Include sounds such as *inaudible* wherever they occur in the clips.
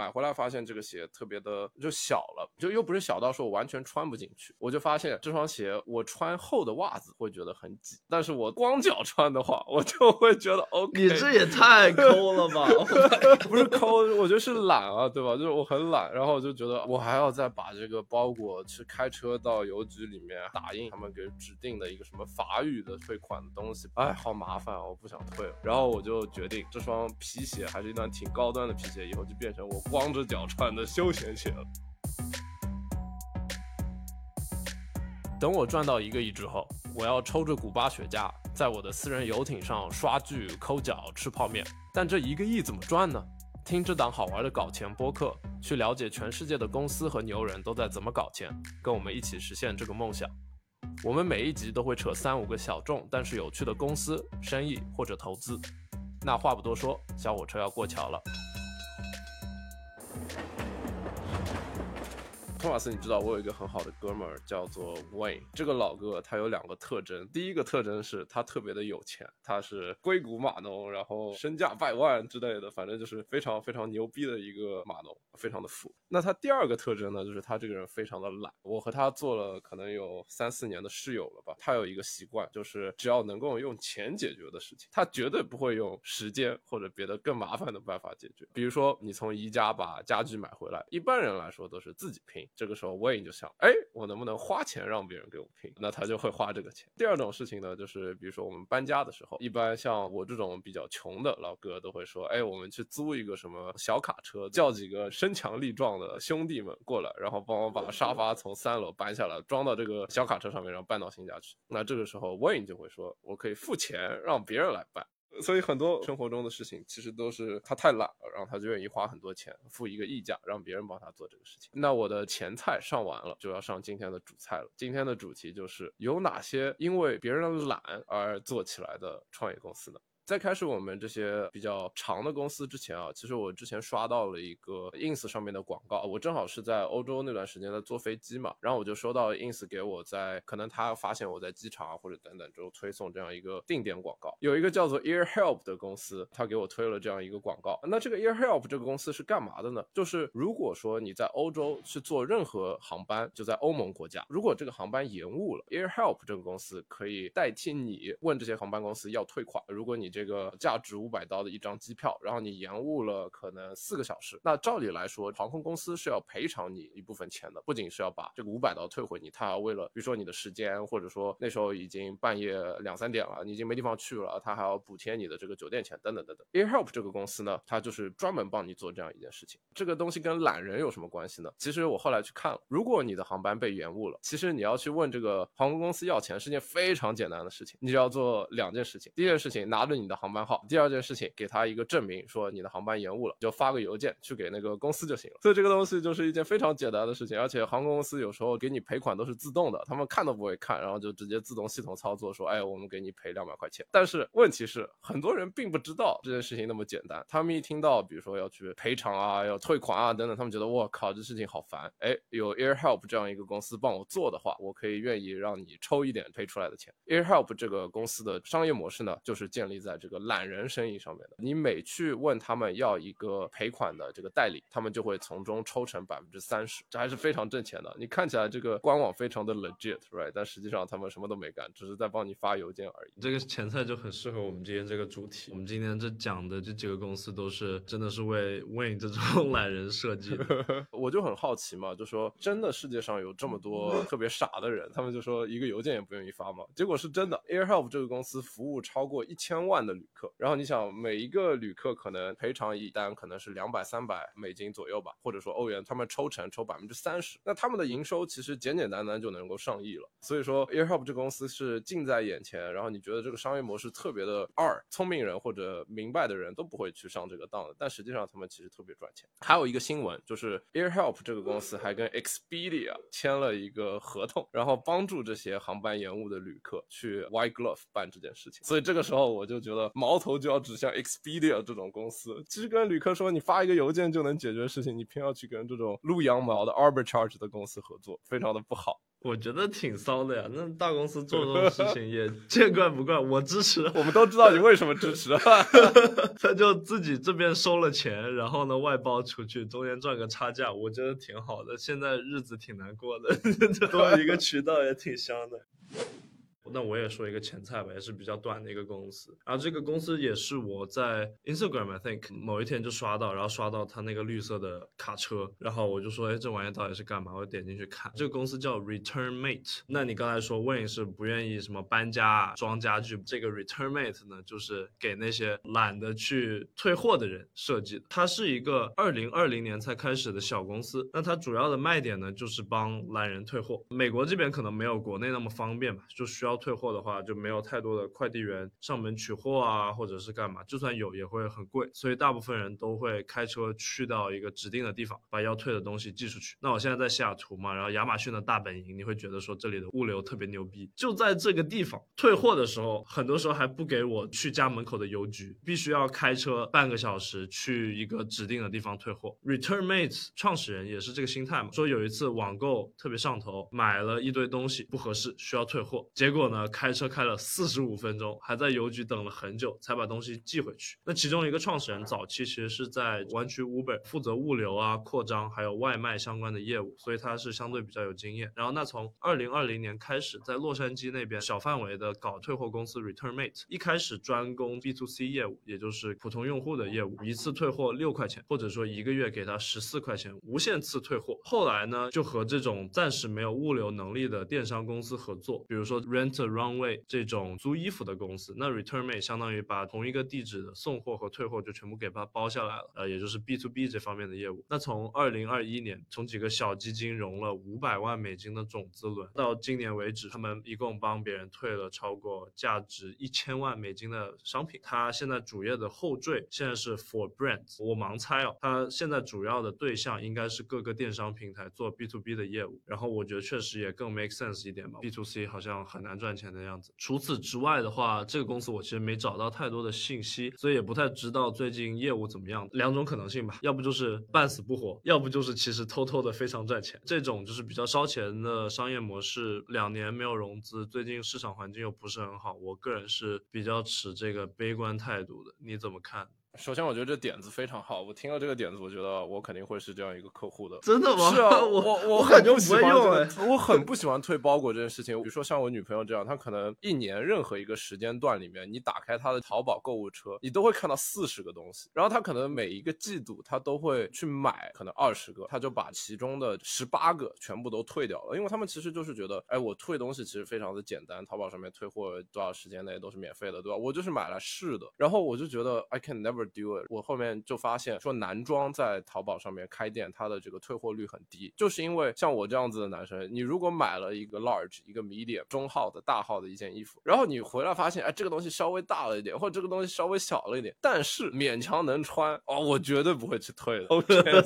买回来发现这个鞋特别的就小了，就又不是小到说我完全穿不进去，我就发现这双鞋我穿厚的袜子会觉得很挤，但是我光脚穿的话，我就会觉得 OK。你这也太抠了吧！*laughs* 不是抠，我觉得是懒啊，对吧？就是我很懒，然后我就觉得我还要再把这个包裹去开车到邮局里面打印他们给指定的一个什么法语的退款的东西，哎，好麻烦啊，我不想退了。然后我就决定这双皮鞋还是一段挺高端的皮鞋，以后就变成我光着脚穿的休闲鞋。等我赚到一个亿之后，我要抽着古巴雪茄，在我的私人游艇上刷剧、抠脚、吃泡面。但这一个亿怎么赚呢？听这档好玩的搞钱播客，去了解全世界的公司和牛人都在怎么搞钱，跟我们一起实现这个梦想。我们每一集都会扯三五个小众但是有趣的公司、生意或者投资。那话不多说，小火车要过桥了。托马斯，你知道我有一个很好的哥们儿叫做 Wayne，这个老哥他有两个特征，第一个特征是他特别的有钱，他是硅谷码农，然后身价百万之类的，反正就是非常非常牛逼的一个码农，非常的富。那他第二个特征呢，就是他这个人非常的懒。我和他做了可能有三四年的室友了吧，他有一个习惯，就是只要能够用钱解决的事情，他绝对不会用时间或者别的更麻烦的办法解决。比如说你从宜家把家具买回来，一般人来说都是自己拼。这个时候，Wayne 就想，哎，我能不能花钱让别人给我拼？那他就会花这个钱。第二种事情呢，就是比如说我们搬家的时候，一般像我这种比较穷的老哥都会说，哎，我们去租一个什么小卡车，叫几个身强力壮的兄弟们过来，然后帮我把沙发从三楼搬下来，装到这个小卡车上面，然后搬到新家去。那这个时候，Wayne 就会说，我可以付钱让别人来搬。所以很多生活中的事情其实都是他太懒了，然后他就愿意花很多钱付一个溢价，让别人帮他做这个事情。那我的前菜上完了，就要上今天的主菜了。今天的主题就是有哪些因为别人懒而做起来的创业公司呢？在开始我们这些比较长的公司之前啊，其实我之前刷到了一个 ins 上面的广告，我正好是在欧洲那段时间在坐飞机嘛，然后我就收到 ins 给我在可能他发现我在机场啊或者等等之后推送这样一个定点广告，有一个叫做 Ear Help 的公司，他给我推了这样一个广告。那这个 Ear Help 这个公司是干嘛的呢？就是如果说你在欧洲去做任何航班，就在欧盟国家，如果这个航班延误了，Ear Help 这个公司可以代替你问这些航班公司要退款。如果你这这个价值五百刀的一张机票，然后你延误了可能四个小时，那照理来说，航空公司是要赔偿你一部分钱的，不仅是要把这个五百刀退回你，他还要为了比如说你的时间，或者说那时候已经半夜两三点了，你已经没地方去了，他还要补贴你的这个酒店钱等等等等。AirHelp 这个公司呢，它就是专门帮你做这样一件事情。这个东西跟懒人有什么关系呢？其实我后来去看了，如果你的航班被延误了，其实你要去问这个航空公司要钱是件非常简单的事情，你只要做两件事情。第一件事情，拿着你的航班号，第二件事情给他一个证明，说你的航班延误了，就发个邮件去给那个公司就行了。所以这个东西就是一件非常简单的事情，而且航空公司有时候给你赔款都是自动的，他们看都不会看，然后就直接自动系统操作说，哎，我们给你赔两百块钱。但是问题是，很多人并不知道这件事情那么简单，他们一听到比如说要去赔偿啊、要退款啊等等，他们觉得我靠，这事情好烦。哎，有 AirHelp 这样一个公司帮我做的话，我可以愿意让你抽一点赔出来的钱。AirHelp 这个公司的商业模式呢，就是建立在这个懒人生意上面的。你每去问他们要一个赔款的这个代理，他们就会从中抽成百分之三十，这还是非常挣钱的。你看起来这个官网非常的 legit，right？但实际上他们什么都没干，只是在帮你发邮件而已。这个前菜就很适合我们今天这个主题。我们今天这讲的这几个公司都是真的是为 Wayne 这种 *laughs* 懒人设计的。*laughs* 我就很好奇嘛，就说真的世界上有这么多特别傻的人，他们就说一个邮件也不愿意发吗。结果是真的，AirHelp 这个公司服务超过一千万的旅客，然后你想每一个旅客可能赔偿一单可能是两百三百美金左右吧，或者说欧元，他们抽成抽百分之三十，那他们的营收其实简简单单就能够上亿了。所以说，AirHelp 这个公司是近在眼前，然后你觉得这个商业模式特别的二，聪明人或者明白的人都不会去上这个当的，但实际上他们其实特别赚钱。还有一个新闻就是 AirHelp 这个公司还跟 Expedia 签了一个合同，然后帮助这些航班延误的旅客去 White Glove 办这件事情。所以这个时候我就觉得矛头就要指向 Expedia 这种公司。其实跟旅客说你发一个邮件就能解决事情，你偏要去跟这种露羊毛的 Arbitrage 的公司合作，非常的不好。我觉得挺骚的呀。那大公司做这种事情也 *laughs* 见怪不怪，我支持。我们都知道你为什么支持，*laughs* 他就自己这边收了钱，然后呢外包出去，中间赚个差价，我觉得挺好的。现在日子挺难过的，*laughs* 这多一个渠道也挺香的。那我也说一个前菜吧，也是比较短的一个公司。然后这个公司也是我在 Instagram I think 某一天就刷到，然后刷到他那个绿色的卡车，然后我就说，哎，这玩意到底是干嘛？我点进去看，这个公司叫 Return Mate。那你刚才说 Wayne 是不愿意什么搬家装家具，这个 Return Mate 呢，就是给那些懒得去退货的人设计的。它是一个二零二零年才开始的小公司。那它主要的卖点呢，就是帮懒人退货。美国这边可能没有国内那么方便吧，就需要。退货的话就没有太多的快递员上门取货啊，或者是干嘛，就算有也会很贵，所以大部分人都会开车去到一个指定的地方，把要退的东西寄出去。那我现在在西雅图嘛，然后亚马逊的大本营，你会觉得说这里的物流特别牛逼，就在这个地方退货的时候，很多时候还不给我去家门口的邮局，必须要开车半个小时去一个指定的地方退货。Return Mate 创始人也是这个心态嘛，说有一次网购特别上头，买了一堆东西不合适，需要退货，结果。呢，开车开了四十五分钟，还在邮局等了很久，才把东西寄回去。那其中一个创始人早期其实是在湾区 Uber 负责物流啊、扩张还有外卖相关的业务，所以他是相对比较有经验。然后那从二零二零年开始，在洛杉矶那边小范围的搞退货公司 Return Mate，一开始专攻 B to C 业务，也就是普通用户的业务，一次退货六块钱，或者说一个月给他十四块钱，无限次退货。后来呢，就和这种暂时没有物流能力的电商公司合作，比如说 Rent。Runway 这种租衣服的公司，那 ReturnMate 相当于把同一个地址的送货和退货就全部给它包下来了，呃，也就是 B to B 这方面的业务。那从二零二一年，从几个小基金融了五百万美金的种子轮，到今年为止，他们一共帮别人退了超过价值一千万美金的商品。它现在主页的后缀现在是 For Brands，我盲猜哦，它现在主要的对象应该是各个电商平台做 B to B 的业务。然后我觉得确实也更 make sense 一点吧，B to C 好像很难赚钱。的样子。除此之外的话，这个公司我其实没找到太多的信息，所以也不太知道最近业务怎么样。两种可能性吧，要不就是半死不活，要不就是其实偷偷的非常赚钱。这种就是比较烧钱的商业模式，两年没有融资，最近市场环境又不是很好，我个人是比较持这个悲观态度的。你怎么看？首先，我觉得这点子非常好。我听了这个点子，我觉得我肯定会是这样一个客户的。真的吗？是啊，*laughs* 我我感觉不喜欢这我很不喜欢退 *laughs* 包裹这件事情。比如说像我女朋友这样，她可能一年任何一个时间段里面，你打开她的淘宝购物车，你都会看到四十个东西。然后她可能每一个季度她都会去买，可能二十个，她就把其中的十八个全部都退掉了。因为他们其实就是觉得，哎，我退东西其实非常的简单，淘宝上面退货多少时间内都是免费的，对吧？我就是买来试的。然后我就觉得 I can never do it。我后面。面就发现说男装在淘宝上面开店，它的这个退货率很低，就是因为像我这样子的男生，你如果买了一个 large、一个 medium、中号的大号的一件衣服，然后你回来发现，哎，这个东西稍微大了一点，或者这个东西稍微小了一点，但是勉强能穿，哦，我绝对不会去退的。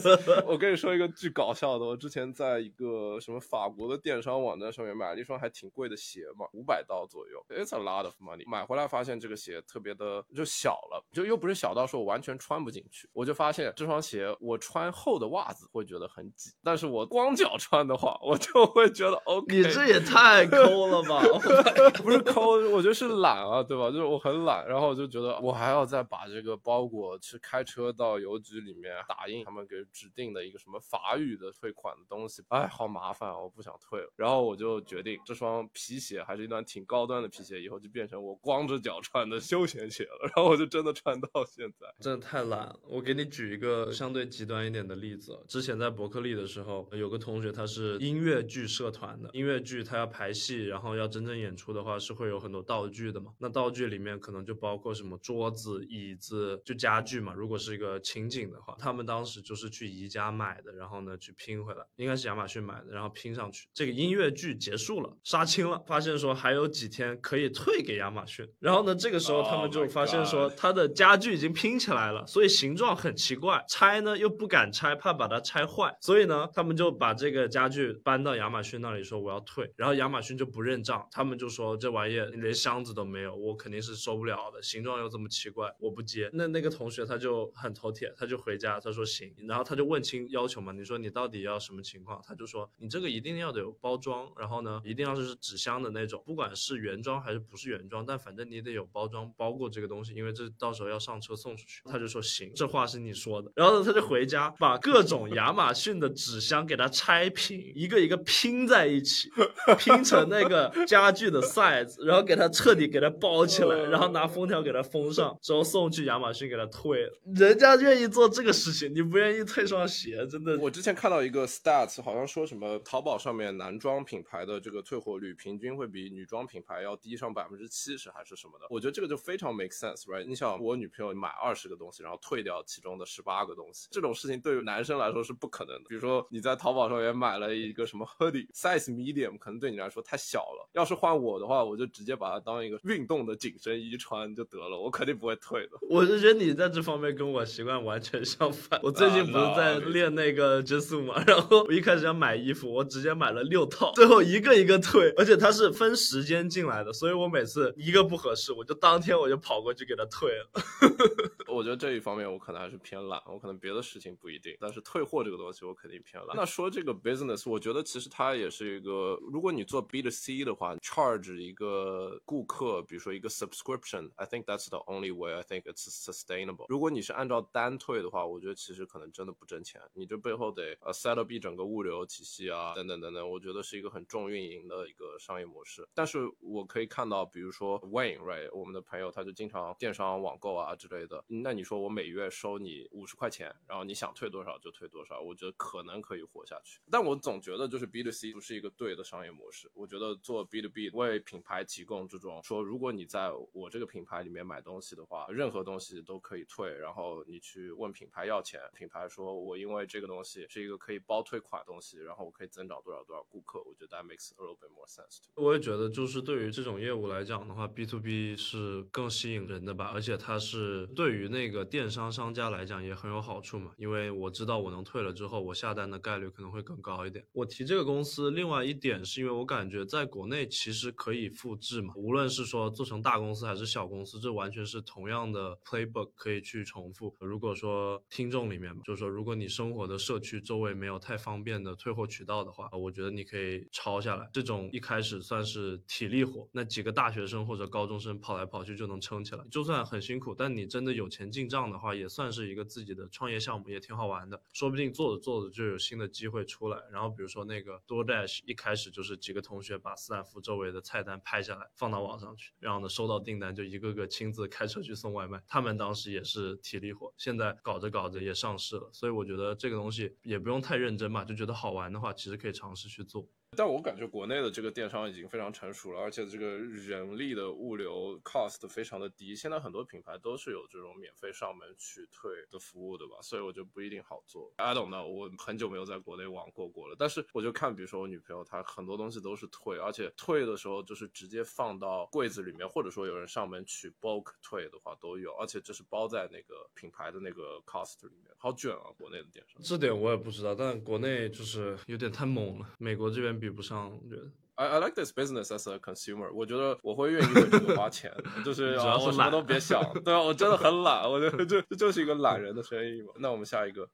*laughs* 我跟你说一个巨搞笑的，我之前在一个什么法国的电商网站上面买了一双还挺贵的鞋嘛，五百刀左右，it's a lot of money。买回来发现这个鞋特别的就小了，就又不是小到说我完全穿。不进去，我就发现这双鞋我穿厚的袜子会觉得很挤，但是我光脚穿的话，我就会觉得 OK。你这也太抠了吧？*laughs* 不是抠，我觉得是懒啊，对吧？就是我很懒，然后我就觉得我还要再把这个包裹去开车到邮局里面打印他们给指定的一个什么法语的退款的东西，哎，好麻烦啊，我不想退了。然后我就决定这双皮鞋还是一双挺高端的皮鞋，以后就变成我光着脚穿的休闲鞋了。然后我就真的穿到现在，真的太懒了。我给你举一个相对极端一点的例子。之前在伯克利的时候，有个同学他是音乐剧社团的，音乐剧他要排戏，然后要真正演出的话是会有很多道具的嘛。那道具里面可能就包括什么桌子、椅子，就家具嘛。如果是一个情景的话，他们当时就是去宜家买的，然后呢去拼回来，应该是亚马逊买的，然后拼上去。这个音乐剧结束了，杀青了，发现说还有几天可以退给亚马逊。然后呢，这个时候他们就发现说他的家具已经拼。拼起来了，所以形状很奇怪，拆呢又不敢拆，怕把它拆坏，所以呢，他们就把这个家具搬到亚马逊那里说我要退，然后亚马逊就不认账，他们就说这玩意连箱子都没有，我肯定是收不了的，形状又这么奇怪，我不接。那那个同学他就很头铁，他就回家，他说行，然后他就问清要求嘛，你说你到底要什么情况？他就说你这个一定要得有包装，然后呢，一定要是纸箱的那种，不管是原装还是不是原装，但反正你得有包装包过这个东西，因为这到时候要上车送出去。他就说行，这话是你说的。然后呢，他就回家把各种亚马逊的纸箱给它拆平，一个一个拼在一起，*laughs* 拼成那个家具的 size，然后给它彻底给它包起来，然后拿封条给它封上，之后送去亚马逊给它退了。人家愿意做这个事情，你不愿意退双鞋，真的。我之前看到一个 stats，好像说什么淘宝上面男装品牌的这个退货率平均会比女装品牌要低上百分之七十还是什么的。我觉得这个就非常 make sense，right？你想我女朋友买二十个东西，然后退掉其中的十八个东西，这种事情对于男生来说是不可能的。比如说你在淘宝上也买了一个什么 hoodie size medium，可能对你来说太小了。要是换我的话，我就直接把它当一个运动的紧身衣穿就得了，我肯定不会退的。我就觉得你在这方面跟我习惯完全相反。我最近不是在练那个增速嘛，然后我一开始要买衣服，我直接买了六套，最后一个一个退，而且它是分时间进来的，所以我每次一个不合适，我就当天我就跑过去给他退了。*laughs* 我觉得这一方面我可能还是偏懒，我可能别的事情不一定，但是退货这个东西我肯定偏懒。那说这个 business，我觉得其实它也是一个，如果你做 B 的 C 的话，charge 一个顾客，比如说一个 subscription，I think that's the only way I think it's sustainable。如果你是按照单退的话，我觉得其实可能真的不挣钱，你这背后得呃 set up 一整个物流体系啊，等等等等，我觉得是一个很重运营的一个商业模式。但是我可以看到，比如说 Wayne，right，我们的朋友他就经常电商网购啊之类的，那你说我每月收你五十块钱，然后你想退多少就退多少，我觉得可能可以活下去。但我总觉得就是 B to C 不是一个对的商业模式。我觉得做 B to B 为品牌提供这种说，如果你在我这个品牌里面买东西的话，任何东西都可以退，然后你去问品牌要钱，品牌说我因为这个东西是一个可以包退款的东西，然后我可以增长多少多少顾客，我觉得 that makes a little bit more sense。我也觉得就是对于这种业务来讲的话，B to B 是更吸引人的吧，而且它是对对于那个电商商家来讲也很有好处嘛，因为我知道我能退了之后，我下单的概率可能会更高一点。我提这个公司，另外一点是因为我感觉在国内其实可以复制嘛，无论是说做成大公司还是小公司，这完全是同样的 playbook 可以去重复。如果说听众里面，就是说如果你生活的社区周围没有太方便的退货渠道的话，我觉得你可以抄下来。这种一开始算是体力活，那几个大学生或者高中生跑来跑去就能撑起来，就算很辛苦，但你真的有钱进账的话，也算是一个自己的创业项目，也挺好玩的。说不定做着做着就有新的机会出来。然后比如说那个 DoorDash 一开始就是几个同学把斯坦福周围的菜单拍下来放到网上去，然后呢收到订单就一个个亲自开车去送外卖。他们当时也是体力活，现在搞着搞着也上市了。所以我觉得这个东西也不用太认真嘛，就觉得好玩的话，其实可以尝试去做。但我感觉国内的这个电商已经非常成熟了，而且这个人力的物流 cost 非常的低。现在很多品牌都是有这种免费上门取退的服务的吧，所以我就不一定好做。I don't know，我很久没有在国内网购过了。但是我就看，比如说我女朋友，她很多东西都是退，而且退的时候就是直接放到柜子里面，或者说有人上门取 bulk 退的话都有，而且这是包在那个品牌的那个 cost 里面。好卷啊，国内的电商。这点我也不知道，但国内就是有点太猛了，美国这边比不上，我觉得。I I like this business as a consumer。我觉得我会愿意为这个花钱，*laughs* 就是主要是啊我什么都别想。*laughs* 对啊，我真的很懒，我觉得这这就是一个懒人的生意嘛。那我们下一个，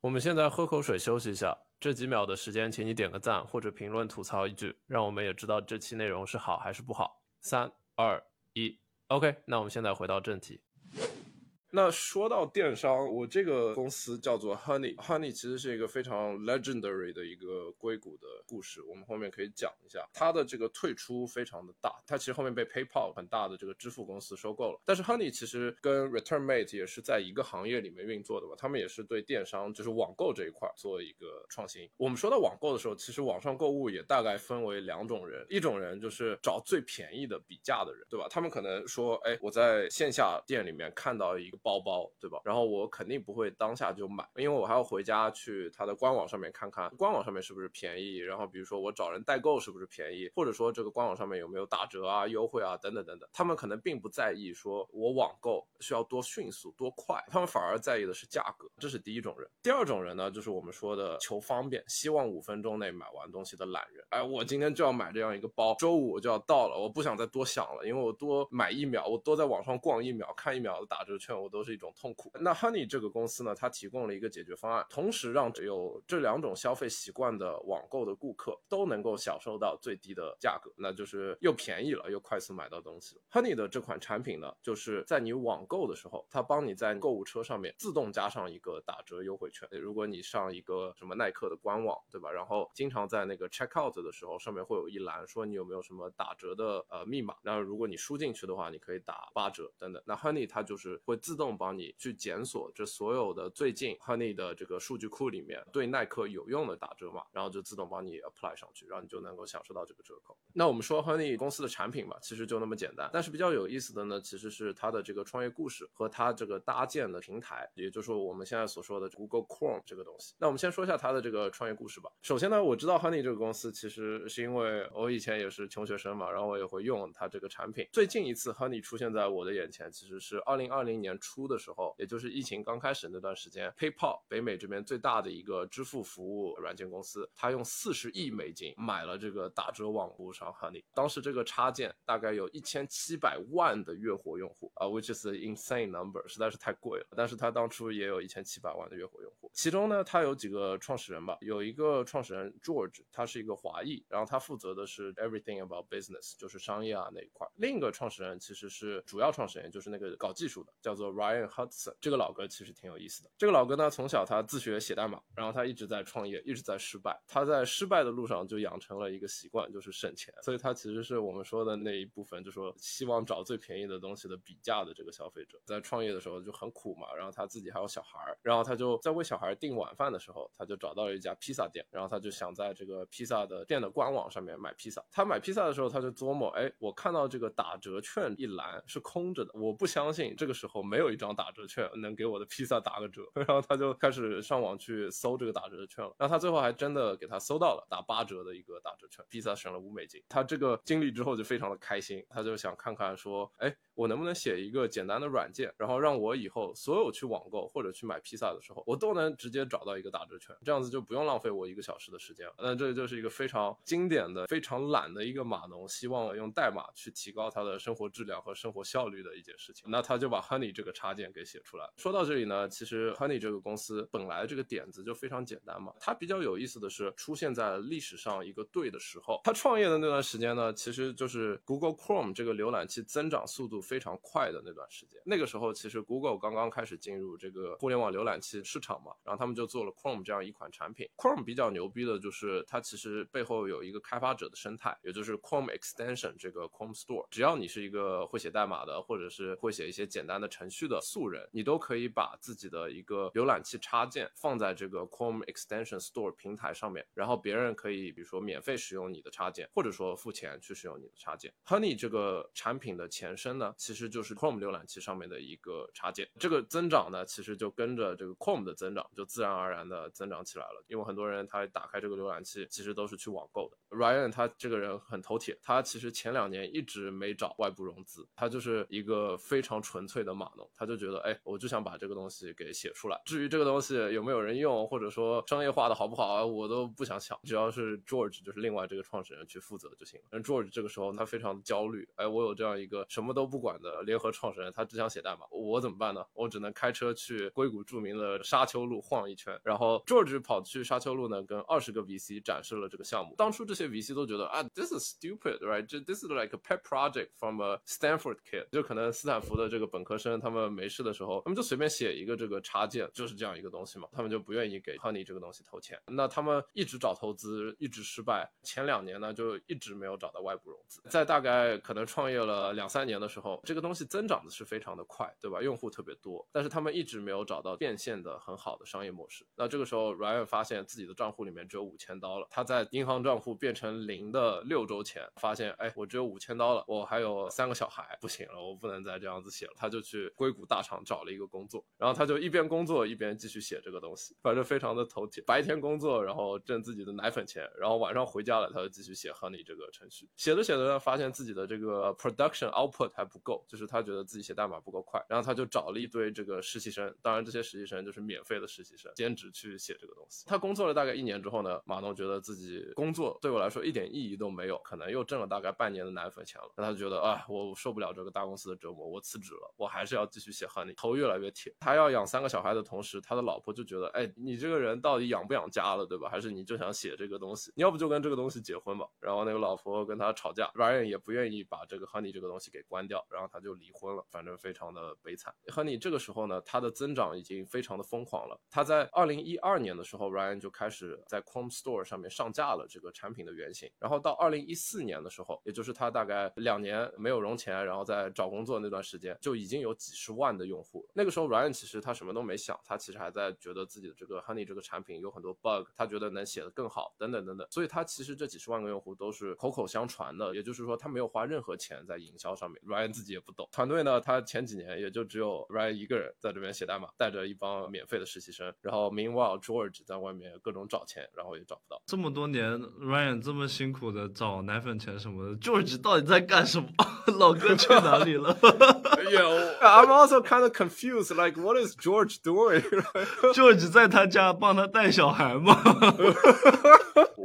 我们现在喝口水休息一下，这几秒的时间，请你点个赞或者评论吐槽一句，让我们也知道这期内容是好还是不好。三二一，OK，那我们现在回到正题。那说到电商，我这个公司叫做 Honey。Honey 其实是一个非常 legendary 的一个硅谷的故事，我们后面可以讲一下。它的这个退出非常的大，它其实后面被 PayPal 很大的这个支付公司收购了。但是 Honey 其实跟 ReturnMate 也是在一个行业里面运作的吧，他们也是对电商就是网购这一块做一个创新。我们说到网购的时候，其实网上购物也大概分为两种人，一种人就是找最便宜的比价的人，对吧？他们可能说，哎，我在线下店里面看到一个包包，对吧？然后我肯定不会当下就买，因为我还要回家去它的官网上面看看，官网上面是不是便宜，然后比如说我找人代购是不是便宜，或者说这个官网上面有没有打折啊、优惠啊等等等等，他们可能并不在意说我网购需要多迅速多快，他们反而在意的是价格，这是第一种人。第二种人呢，就是我们说的求方便，希望五分钟内买完东西的懒人。哎，我今天就要买这样一个包，周五我就要到了，我不想再多想了，因为我多买一秒，我多在网上逛一秒，看一秒的打折券，我都是一种痛苦。那 Honey 这个公司呢，它提供了一个解决方案，同时让只有这两种消费习惯的网购的顾客都能够享受到最低的价格，那就是又便宜了，又快速买到东西。Honey 的这款产品呢，就是在你网购的时候，它帮你在购物车上面自动加上一个打折优惠券。如果你上一个什么耐克的官网，对吧？然后经常在那个 check out 的时候，上面会有一栏说你有没有什么打折的呃密码，然后如果你输进去的话，你可以打八折等等。那 Honey 它就是会自自动帮你去检索这所有的最近 Honey 的这个数据库里面对耐克有用的打折码，然后就自动帮你 apply 上去，然后你就能够享受到这个折扣。那我们说 Honey 公司的产品吧，其实就那么简单。但是比较有意思的呢，其实是它的这个创业故事和它这个搭建的平台，也就是我们现在所说的 Google Chrome 这个东西。那我们先说一下它的这个创业故事吧。首先呢，我知道 Honey 这个公司，其实是因为我以前也是穷学生嘛，然后我也会用它这个产品。最近一次 Honey 出现在我的眼前，其实是二零二零年初的时候，也就是疫情刚开始那段时间，PayPal 北美这边最大的一个支付服务软件公司，它用四十亿美金买了这个打折网服务商 Honey。当时这个插件大概有一千七百万的月活用户啊，which is insane number，实在是太贵了。但是它当初也有一千七百万的月活用户，其中呢，它有几个创始人吧，有一个创始人 George，他是一个华裔，然后他负责的是 everything about business，就是商业啊那一块。另一个创始人其实是主要创始人，就是那个搞技术的，叫做 Ryan Hudson。这个老哥其实挺有意思的。这个老哥呢，从小他自学写代码，然后他一直在创业，一直在失败。他在失败的路上就养成了一个习惯，就是省钱。所以他其实是我们说的那一部分，就说希望找最便宜的东西的比价的这个消费者。在创业的时候就很苦嘛，然后他自己还有小孩儿，然后他就在为小孩订晚饭的时候，他就找到了一家披萨店，然后他就想在这个披萨的店的官网上面买披萨。他买披萨的时候，他就琢磨，哎，我看到这个打折券一栏是空着的，我不相信这个时候没有一张打折券能给我的披萨打个折。*laughs* 然后他就开始上网去搜这个打折券了，然后他最后还真的给他搜到了打八折的一个打折券，披萨省了五美金。他这个经历之后就非常的开心，他就想看看说，哎，我能不能写一个简单的软件，然后让我以后所有去网购或者去买披萨的时候，我都能直接找到一个打折券，这样子就不用浪费我一个小时的时间了。那这就是一个非常经典的、非常懒的一个码农，希望用代码去提高他的生活质量和生活效率的一件事情。那他就把 Honey 这个插件给写出来。说到这里呢，其实 Honey 这个公司本来这个点子就非常简单嘛。它比较有意思的是，出现在历史上一个对的时候。他创业的那段时间呢，其实就是 Google Chrome 这个浏览器增长速度非常快的那段时间。那个时候，其实 Google 刚刚开始进入这个互联网浏览器市场嘛，然后他们就做了 Chrome 这样一款产品。Chrome 比较牛逼的就是它其实背后有一个开发者的生态，也就是 Chrome Extension 这个 Chrome Store。只要你是一个会写代码的，或者是会写一些简单的程序的素人，你都可以把自己的一个浏览器插件放在这个 Chrome Extension Store 平台上面，然后别人可以比如说免费使用你的插件，或者说付钱去使用你的插件。Honey 这个产品的前身呢，其实就是 Chrome 浏览器上面的一个插件。这个增长呢，其实就跟着这个 Chrome 的增长，就自然而然的增长起来了。因为很多人他打开这个浏览器，其实都是去网购的。Ryan 他这个人很头铁，他其实前两年一直没找外部融资，他就是一个非常纯粹的码农，他就觉得，哎，我就想把这个东西给写出来。至于这个东西有没有人用，或者说商业化的好不好，我都不想想，只要是 George 就是另外这个创始人去负责就行了。而 George 这个时候他非常焦虑，哎，我有这样一个什么都不管的联合创始人，他只想写代码，我怎么办呢？我只能开车去硅谷著名的沙丘路晃一圈，然后 George 跑去沙丘路呢，跟二十个 VC 展示了这个项目。当初这些 VC 都觉得啊，this is stupid，right？这 this is like a pet project from a Stanford kid，就可能斯坦福的这个本科生，他们没事的时候，他们就随便写一个这个插件，就是这样一个东西嘛，他们就不愿意给 Honey 这个东西投钱。那他们一直找投资，一直失败，前两年呢就一直没有找到外部融资。在大概可能创业了两三年的时候。候，这个东西增长的是非常的快，对吧？用户特别多，但是他们一直没有找到变现的很好的商业模式。那这个时候，Ryan 发现自己的账户里面只有五千刀了，他在银行账户变成零的六周前，发现，哎，我只有五千刀了，我还有三个小孩，不行了，我不能再这样子写了。他就去硅谷大厂找了一个工作，然后他就一边工作一边继续写这个东西，反正非常的头铁。白天工作，然后挣自己的奶粉钱，然后晚上回家了，他就继续写 Honey 这个程序。写着写着，发现自己的这个 production output 还不够，就是他觉得自己写代码不够快，然后他就找了一堆这个实习生，当然这些实习生就是免费的实习生，兼职去写这个东西。他工作了大概一年之后呢，马东觉得自己工作对我来说一点意义都没有，可能又挣了大概半年的奶粉钱了，那他就觉得啊，我受不了这个大公司的折磨，我辞职了，我还是要继续写 Honey，头越来越铁。他要养三个小孩的同时，他的老婆就觉得，哎，你这个人到底养不养家了，对吧？还是你就想写这个东西？你要不就跟这个东西结婚吧。然后那个老婆跟他吵架，Ryan 也不愿意把这个 Honey 这个东西给关掉，然后他就离婚了。反正非常的悲惨。Honey 这个时候呢，它的增长已经非常的疯狂了。他在二零一二年的时候，Ryan 就开始在 Chrome Store 上面上架了这个产品的原型。然后到二零一四年的时候，也就是他大概两年没有融钱，然后在找工作那段时间，就已经有几十万的用户。那个时候，Ryan 其实他什么都没想，他其实还在觉得自己的这个 Honey 这个产品有很多 bug，他觉得能写得更好，等等等等。所以他其实这几十万个用户都是口口相传的，也就是说他没有花任何钱在营销上面。Ryan 自己也不懂。团队呢，他前几年也就只有 Ryan 一个人在这边写代码，带着一帮免费的实习生。然后 Meanwhile George 在外面各种找钱，然后也找不到。这么多年，Ryan 这么辛苦的找奶粉钱什么的，George 到底在干什么？*laughs* 老哥去哪里了？*laughs* Yeah, I'm also kind of confused. Like, what is George doing? *laughs* George 在他家帮他带小孩吗？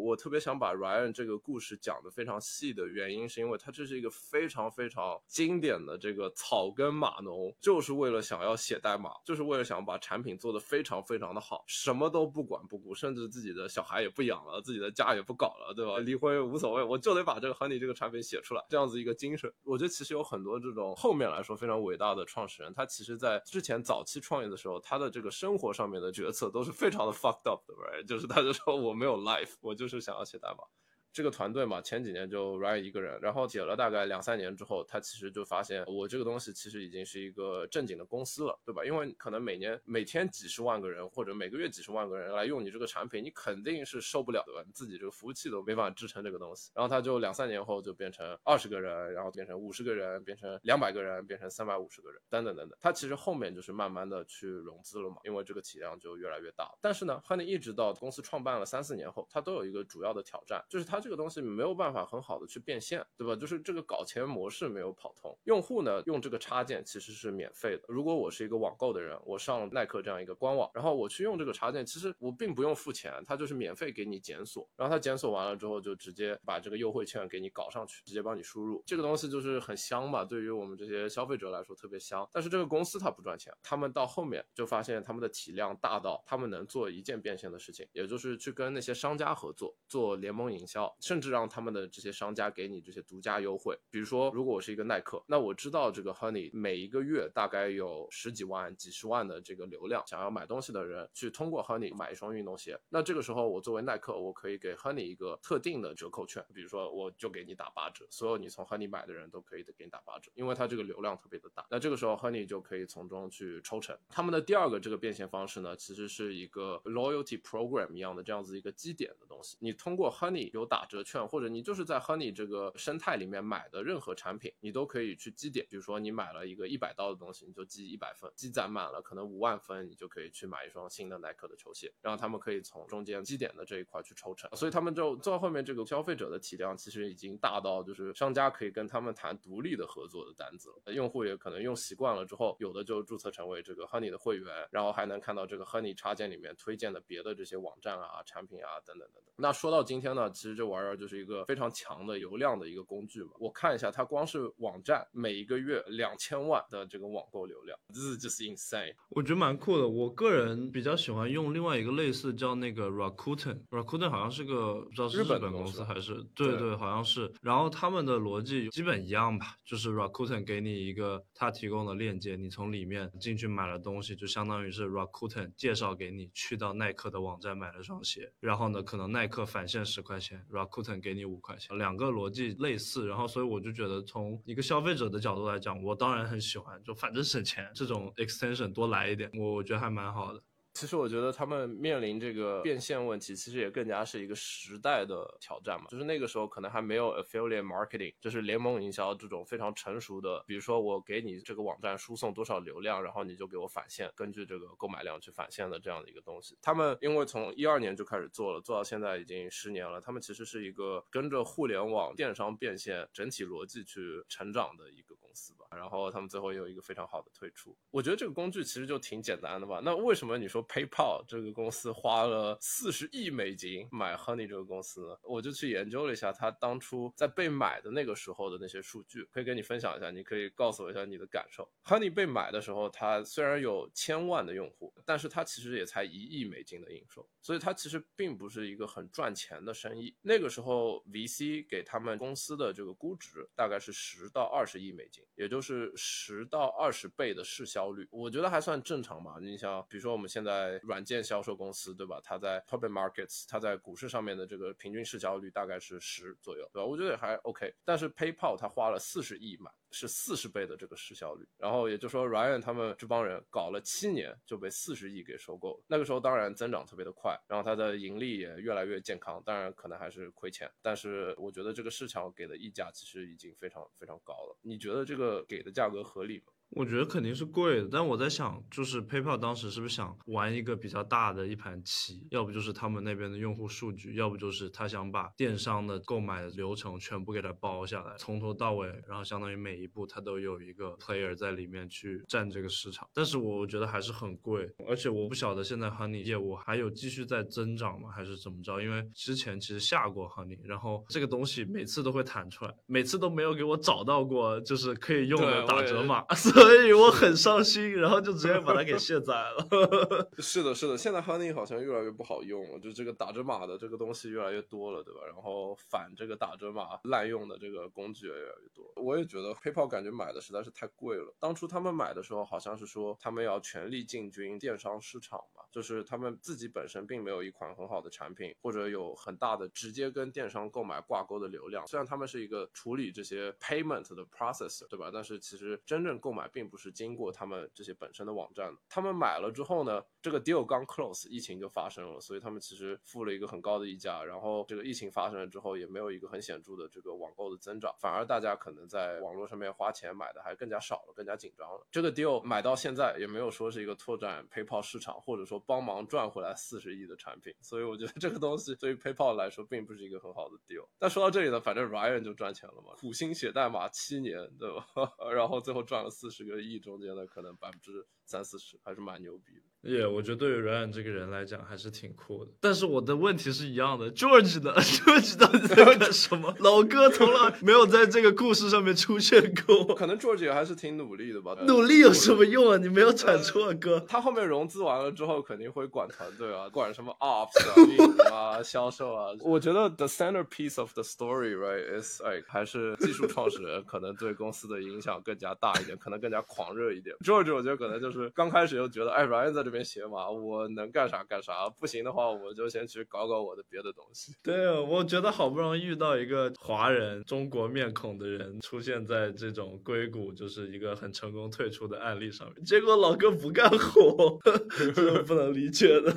我特别想把 Ryan 这个故事讲得非常细的原因，是因为他这是一个非常非常经典的这个草根码农，就是为了想要写代码，就是为了想把产品做得非常非常的好，什么都不管不顾，甚至自己的小孩也不养了，自己的家也不搞了，对吧？离婚无所谓，我就得把这个 Honey 这个产品写出来，这样子一个精神。我觉得其实有很多这种后面来说非常伟大的创始人，他其实在之前早期创业的时候，他的这个生活上面的决策都是非常的 fucked up 的，right？就是他就说我没有 life，我就是想要写代码。这个团队嘛，前几年就 Ryan 一个人，然后写了大概两三年之后，他其实就发现我这个东西其实已经是一个正经的公司了，对吧？因为可能每年每天几十万个人或者每个月几十万个人来用你这个产品，你肯定是受不了的，你自己这个服务器都没办法支撑这个东西。然后他就两三年后就变成二十个人，然后变成五十个人，变成两百个人，变成三百五十个人，等等等等。他其实后面就是慢慢的去融资了嘛，因为这个体量就越来越大。但是呢，Honey 一直到公司创办了三四年后，他都有一个主要的挑战，就是他这个东西没有办法很好的去变现，对吧？就是这个搞钱模式没有跑通。用户呢用这个插件其实是免费的。如果我是一个网购的人，我上耐克这样一个官网，然后我去用这个插件，其实我并不用付钱，它就是免费给你检索，然后它检索完了之后就直接把这个优惠券给你搞上去，直接帮你输入。这个东西就是很香嘛，对于我们这些消费者来说特别香。但是这个公司它不赚钱，他们到后面就发现他们的体量大到他们能做一件变现的事情，也就是去跟那些商家合作，做联盟营销，甚至让他们的这些商家给你这些独家优惠。比如说，如果我是一个耐克，那我知道这个 Honey 每一个月大概有十几万、几十万的这个流量，想要买东西的人去通过 Honey 买一双运动鞋。那这个时候，我作为耐克，我可以给 Honey 一个特定的折扣券，比如说我就给你打八折，所有你从 Honey 买的人都可以给你打八折，因为它这个流量特别的大。那这个时候 Honey 就可以从中去抽成。他们的第二个这个变现方式呢，其实是一个 loyalty program 一样的这样子一个积点的东西。你通过 Honey 有打折券，或者你就是在 Honey 这个生态里面买的任何产品，你都可以去积点。比如说你买了一个一百刀的东西，你就积一百分，积攒满了可能五万分，你就可以去买一双新的耐克的球鞋。然后他们可以从中间积点的这一块去抽成，所以他们就做到后面这个消费者的体量其实已经大到就是商家可以跟他们谈独立的合作的单子了。用户也可能用习惯了之后，有的就注册成为这个 Honey 的会员，然后还能看到这个 Honey 插件里面推荐的别的这些网站啊、产品啊等等等等。那说到今天呢，其实这玩意儿就是一个非常强的流量的一个工具嘛。我看一下，它光是网站每一个月两千万的这个网购流量，这是就是 insane。我觉得蛮酷的。我个人比较喜欢用另外一个类似叫那个 Rakuten，Rakuten 好像是个不知道是日日本公司还是对对对，好像是。然后他们的逻辑基本一样吧，就是 Rakuten 给你一个他提供的链接，你从里面进去买了东西，就相当于是 Rakuten 介绍给你去到耐克的网站买了双鞋，然后呢，可能耐克返现十块钱 Rakuten 给你五块钱，两个逻辑类似，然后所以我就觉得从一个消费者的角度来讲，我当然很喜欢，就反正省钱，这种 extension 多来一点，我我觉得还蛮好的。其实我觉得他们面临这个变现问题，其实也更加是一个时代的挑战嘛。就是那个时候可能还没有 affiliate marketing，就是联盟营销这种非常成熟的。比如说我给你这个网站输送多少流量，然后你就给我返现，根据这个购买量去返现的这样的一个东西。他们因为从一二年就开始做了，做到现在已经十年了。他们其实是一个跟着互联网电商变现整体逻辑去成长的一个公司吧。然后他们最后也有一个非常好的退出。我觉得这个工具其实就挺简单的吧。那为什么你说？PayPal 这个公司花了四十亿美金买 Honey 这个公司呢，我就去研究了一下他当初在被买的那个时候的那些数据，可以跟你分享一下，你可以告诉我一下你的感受。Honey 被买的时候，它虽然有千万的用户，但是它其实也才一亿美金的营收，所以它其实并不是一个很赚钱的生意。那个时候 VC 给他们公司的这个估值大概是十到二十亿美金，也就是十到二十倍的市销率，我觉得还算正常吧。你像，比如说我们现在。在软件销售公司，对吧？它在 public markets，它在股市上面的这个平均市销率大概是十左右，对吧？我觉得还 OK。但是 PayPal 它花了四十亿买，是四十倍的这个市效率。然后也就是说，Ryan 他们这帮人搞了七年就被四十亿给收购。那个时候当然增长特别的快，然后它的盈利也越来越健康。当然可能还是亏钱，但是我觉得这个市场给的溢价其实已经非常非常高了。你觉得这个给的价格合理吗？我觉得肯定是贵的，但我在想，就是 PayPal 当时是不是想玩一个比较大的一盘棋？要不就是他们那边的用户数据，要不就是他想把电商的购买流程全部给它包下来，从头到尾，然后相当于每一步它都有一个 player 在里面去占这个市场。但是我觉得还是很贵，而且我不晓得现在 Honey 业务还有继续在增长吗，还是怎么着？因为之前其实下过 Honey，然后这个东西每次都会弹出来，每次都没有给我找到过就是可以用的打折码。*laughs* *laughs* 所以我很伤心，然后就直接把它给卸载了。*laughs* 是的，是的，现在 Honey 好像越来越不好用了，就这个打折码的这个东西越来越多了，对吧？然后反这个打折码滥用的这个工具也越来越多。我也觉得 PayPal 感觉买的实在是太贵了。当初他们买的时候，好像是说他们要全力进军电商市场嘛，就是他们自己本身并没有一款很好的产品，或者有很大的直接跟电商购买挂钩的流量。虽然他们是一个处理这些 payment 的 processor，对吧？但是其实真正购买并不是。经过他们这些本身的网站，他们买了之后呢，这个 deal 刚 close，疫情就发生了，所以他们其实付了一个很高的溢价。然后这个疫情发生了之后，也没有一个很显著的这个网购的增长，反而大家可能在网络上面花钱买的还更加少了，更加紧张了。这个 deal 买到现在也没有说是一个拓展 PayPal 市场，或者说帮忙赚回来四十亿的产品，所以我觉得这个东西对于 PayPal 来说并不是一个很好的 deal。但说到这里呢，反正 Ryan 就赚钱了嘛，苦心写代码七年，对吧？*laughs* 然后最后赚了四十个亿。中间的可能百分之三四十还是蛮牛逼的。耶，我觉得对于软软这个人来讲还是挺酷的。但是我的问题是一样的，George 的 George 到底在 *laughs* 干什么？老哥从来没有在这个故事上面出现过。可能 George 也还是挺努力的吧。努力有什么用啊？你没有产出啊，哥。他后面融资完了之后，肯定会管团队啊，管什么 Ops 啊、*laughs* 运营啊、销售啊。我觉得 the centerpiece of the story right is like 还是技术创始人可能对公司的影响更加大一点，可能更加狂热一点。George 我觉得可能就是刚开始又觉得哎，Ryan 在这。边写嘛，我能干啥干啥，不行的话我就先去搞搞我的别的东西。对，我觉得好不容易遇到一个华人、中国面孔的人出现在这种硅谷，就是一个很成功退出的案例上面，结果老哥不干活，不能理解的。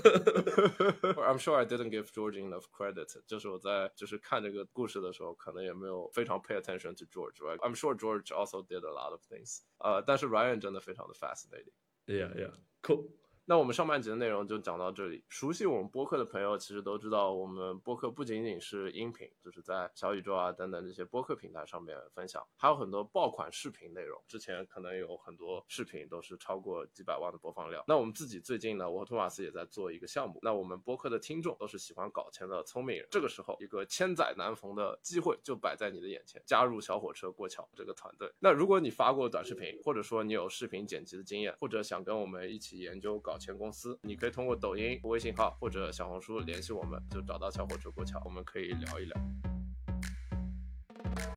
I'm sure I didn't give George enough credit，就是我在就是看这个故事的时候，可能也没有非常 pay attention to George。I'm sure George also did a lot of things。呃，但是 Ryan 真的非常的 fascinating。Yeah, yeah, cool. 那我们上半集的内容就讲到这里。熟悉我们播客的朋友其实都知道，我们播客不仅仅是音频，就是在小宇宙啊等等这些播客平台上面分享，还有很多爆款视频内容。之前可能有很多视频都是超过几百万的播放量。那我们自己最近呢，我和托马斯也在做一个项目。那我们播客的听众都是喜欢搞钱的聪明人，这个时候一个千载难逢的机会就摆在你的眼前，加入小火车过桥这个团队。那如果你发过短视频，或者说你有视频剪辑的经验，或者想跟我们一起研究搞钱公司，你可以通过抖音、微信号或者小红书联系我们，就找到小火车过桥，我们可以聊一聊。